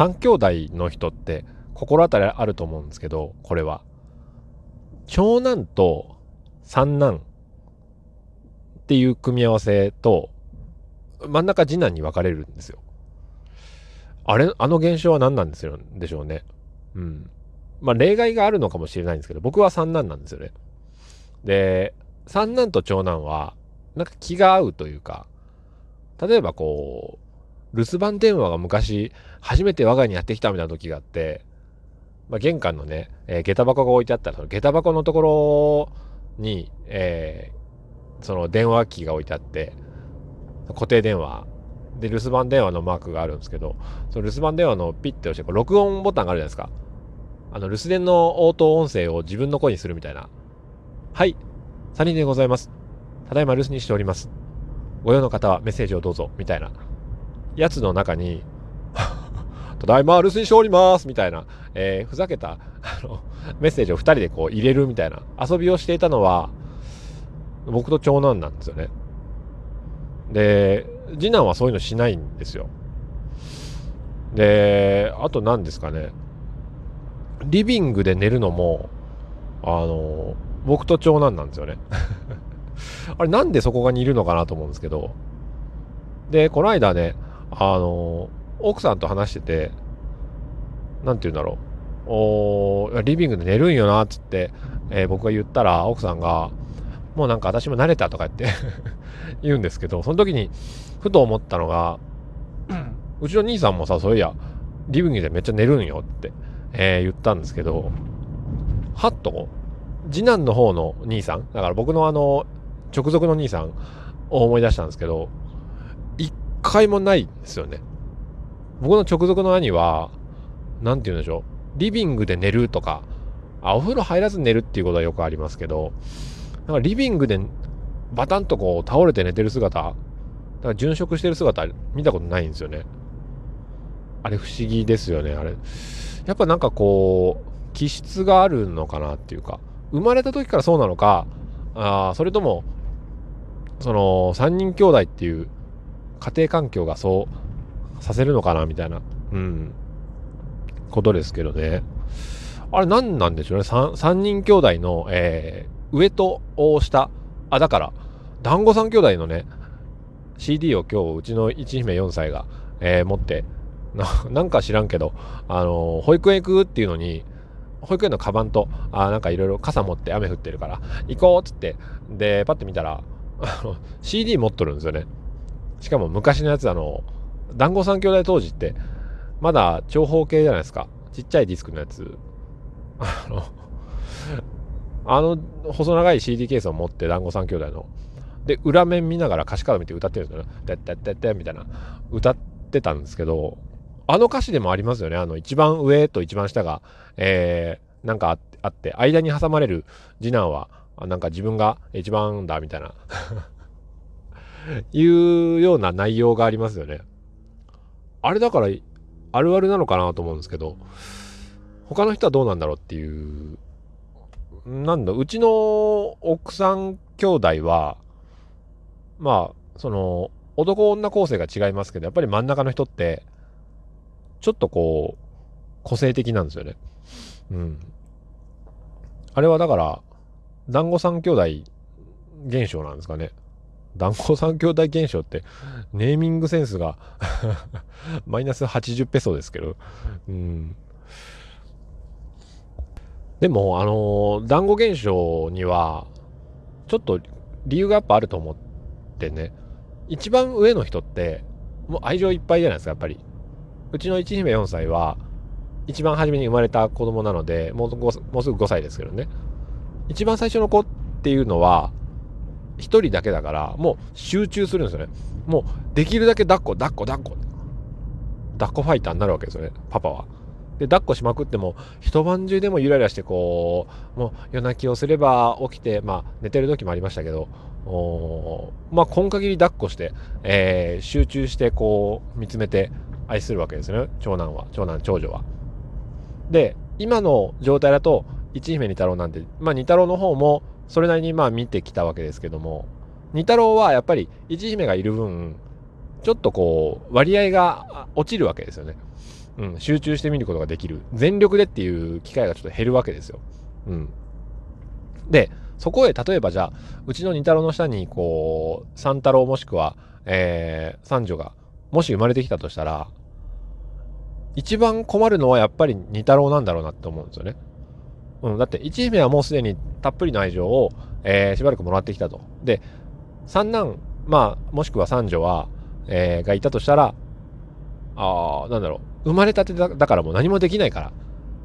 3兄弟の人って心当たりあると思うんですけど、これは。長男と三男っていう組み合わせと、真ん中次男に分かれるんですよ。あれ、あの現象は何なんですよ、でしょうね。うん。まあ例外があるのかもしれないんですけど、僕は三男なんですよね。で、三男と長男は、なんか気が合うというか、例えばこう、留守番電話が昔、初めて我が家にやってきたみたいな時があって、まあ、玄関のね、えー、下駄箱が置いてあったら、その下駄箱のところに、えー、その電話機が置いてあって、固定電話で留守番電話のマークがあるんですけど、その留守番電話のピッて押して、こ録音ボタンがあるじゃないですか。あの、留守電の応答音声を自分の声にするみたいな。はい、3人でございます。ただいま留守にしております。ご用の方はメッセージをどうぞ、みたいな。やつの中に、ただいま留守にしておりますみたいな、えー、ふざけた、あの、メッセージを2人でこう入れるみたいな遊びをしていたのは、僕と長男なんですよね。で、次男はそういうのしないんですよ。で、あと何ですかね。リビングで寝るのも、あの、僕と長男なんですよね。あれなんでそこが似るのかなと思うんですけど。で、この間ね、あの、奥さんと話してて、なんて言うんだろう。おリビングで寝るんよな、っつって、えー、僕が言ったら、奥さんが、もうなんか私も慣れたとか言って 言うんですけど、その時に、ふと思ったのが、うちの兄さんもさ、そういや、リビングでめっちゃ寝るんよって、えー、言ったんですけど、はっと、次男の方の兄さん、だから僕のあの、直属の兄さんを思い出したんですけど、一回もないんですよね。僕の直属の兄は、なんて言うんでしょう。リビングで寝るとか、あ、お風呂入らず寝るっていうことはよくありますけど、なんかリビングでバタンとこう倒れて寝てる姿、だから殉職してる姿見たことないんですよね。あれ不思議ですよね、あれ。やっぱなんかこう、気質があるのかなっていうか、生まれた時からそうなのか、あそれとも、その、3人兄弟っていう家庭環境がそうさせるのかなみたいな、うん、ことですけどね。あれ何なんでしょうね。3, 3人兄弟の、えー、上と下。あ、だから、団子三兄弟のね、CD を今日うちの一姫4歳が、えー、持ってな、なんか知らんけど、あのー、保育園行くっていうのに、保育園のカバンと、あなんかいろいろ傘持って雨降ってるから、行こうっつって、で、パッて見たら、CD 持っとるんですよね。しかも昔のやつ、あの、団子三兄弟当時って、まだ長方形じゃないですか。ちっちゃいディスクのやつ。あの、あの細長い CD ケースを持って団子三兄弟の。で、裏面見ながら歌詞カード見て歌ってるんですよね。てってってみたいな。歌ってたんですけど、あの歌詞でもありますよね。あの一番上と一番下が、えー、なんかあって、間に挟まれる次男は、なんか自分が一番だみたいな いうような内容がありますよね。あれだから、あるあるなのかなと思うんですけど、他の人はどうなんだろうっていう、なんだ、うちの奥さん兄弟は、まあ、その、男女構成が違いますけど、やっぱり真ん中の人って、ちょっとこう、個性的なんですよね。うん。あれはだから、団子三兄弟現象なんですかね。団子三兄弟現象って、ネーミングセンスが マイナス80ペソですけど、うん。でも、あのー、団子現象には、ちょっと理由がやっぱあると思ってね、一番上の人って、もう愛情いっぱいじゃないですか、やっぱり。うちの一姫4歳は、一番初めに生まれた子供なので、もうもうすぐ5歳ですけどね。一番最初の子っていうのは、一人だけだから、もう集中するんですよね。もう、できるだけ抱っこ、抱っこ、抱っこ。抱っこファイターになるわけですよね、パパは。で、抱っこしまくっても、一晩中でもゆらゆらして、こう、もう夜泣きをすれば起きて、まあ、寝てる時もありましたけど、まあ、今限り抱っこして、えー、集中して、こう、見つめて愛するわけですよね、長男は、長男、長女は。で、今の状態だと、一姫二太郎なんて、まあ、二太郎の方も、それなりにまあ見てきたわけですけども、二太郎はやっぱり一姫がいる分、ちょっとこう、割合が落ちるわけですよね。うん、集中して見ることができる。全力でっていう機会がちょっと減るわけですよ。うん。で、そこへ例えばじゃあ、うちの二太郎の下に、こう、三太郎もしくは、えー、三女が、もし生まれてきたとしたら、一番困るのはやっぱり二太郎なんだろうなって思うんですよね。うん、だって一姫はもうすでにたっぷりの愛情を、えー、しばらくもらってきたと。で、三男、まあ、もしくは三女は、えー、がいたとしたら、ああ、なんだろう、生まれたてだからもう何もできないから、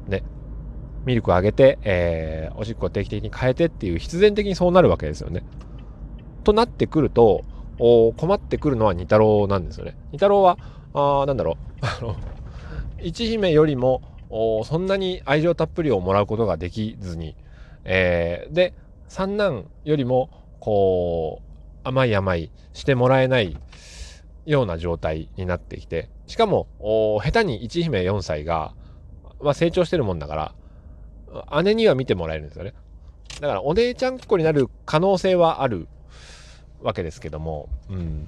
ね、ミルクをあげて、えー、おしっこを定期的に変えてっていう必然的にそうなるわけですよね。となってくると、お困ってくるのは二太郎なんですよね。二太郎は、あなんだろう、あの、一姫よりもおそんなに愛情たっぷりをもらうことができずに、えー、で三男よりもこう甘い甘いしてもらえないような状態になってきて。しかも下手に一姫4歳が、まあ、成長してるもんだから姉には見てもらえるんですよね。だからお姉ちゃんっ子になる可能性はあるわけですけども、うん、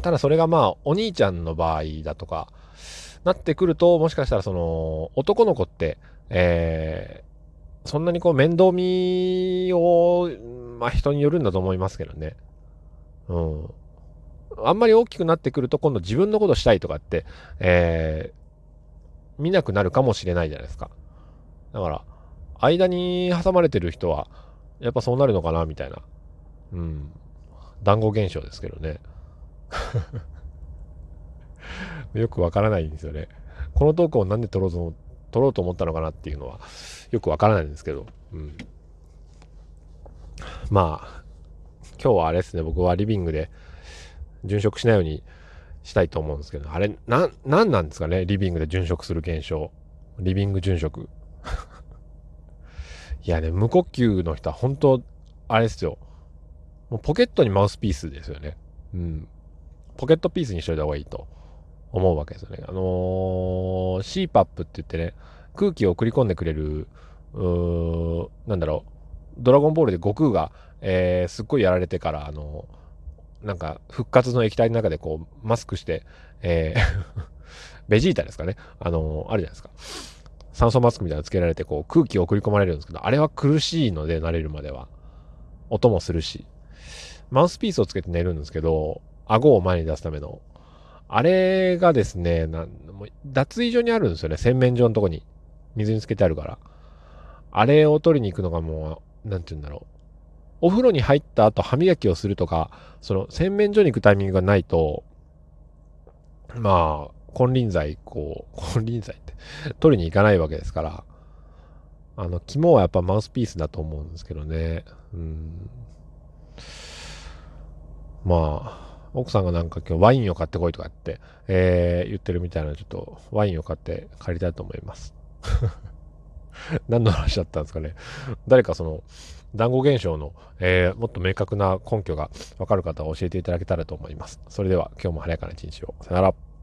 ただそれがまあお兄ちゃんの場合だとかなってくると、もしかしたらその、男の子って、えー、そんなにこう面倒見を、まあ人によるんだと思いますけどね。うん。あんまり大きくなってくると今度自分のことしたいとかって、えー、見なくなるかもしれないじゃないですか。だから、間に挟まれてる人は、やっぱそうなるのかな、みたいな。うん。団子現象ですけどね。よくわからないんですよね。このトークをなんで撮ろうと、撮ろうと思ったのかなっていうのは、よくわからないんですけど、うん。まあ、今日はあれですね、僕はリビングで殉職しないようにしたいと思うんですけど、あれ、な、なんなんですかね、リビングで殉職する現象。リビング殉職。いやね、無呼吸の人は本当、あれですよ。もうポケットにマウスピースですよね。うん。ポケットピースにしといた方がいいと。思うわけですよね。あのー、CPAP って言ってね、空気を送り込んでくれる、うーなんだろう、ドラゴンボールで悟空が、えー、すっごいやられてから、あのー、なんか復活の液体の中でこう、マスクして、えー ベジータですかね。あのー、あるじゃないですか。酸素マスクみたいなのつけられて、こう、空気を送り込まれるんですけど、あれは苦しいので、慣れるまでは。音もするし。マウスピースをつけて寝るんですけど、顎を前に出すための。あれがですね、なんも脱衣所にあるんですよね。洗面所のとこに。水につけてあるから。あれを取りに行くのがもう、なんて言うんだろう。お風呂に入った後歯磨きをするとか、その洗面所に行くタイミングがないと、まあ、金輪際、こう、金輪際って取りに行かないわけですから、あの、肝はやっぱマウスピースだと思うんですけどね。うん。まあ、奥さんがなんか今日ワインを買ってこいとかって、えー、言ってるみたいな、ちょっとワインを買って借りたいと思います。何の話だったんですかね。誰かその、団子現象の、えー、もっと明確な根拠がわかる方は教えていただけたらと思います。それでは今日も晴れやかな一日を。さよなら。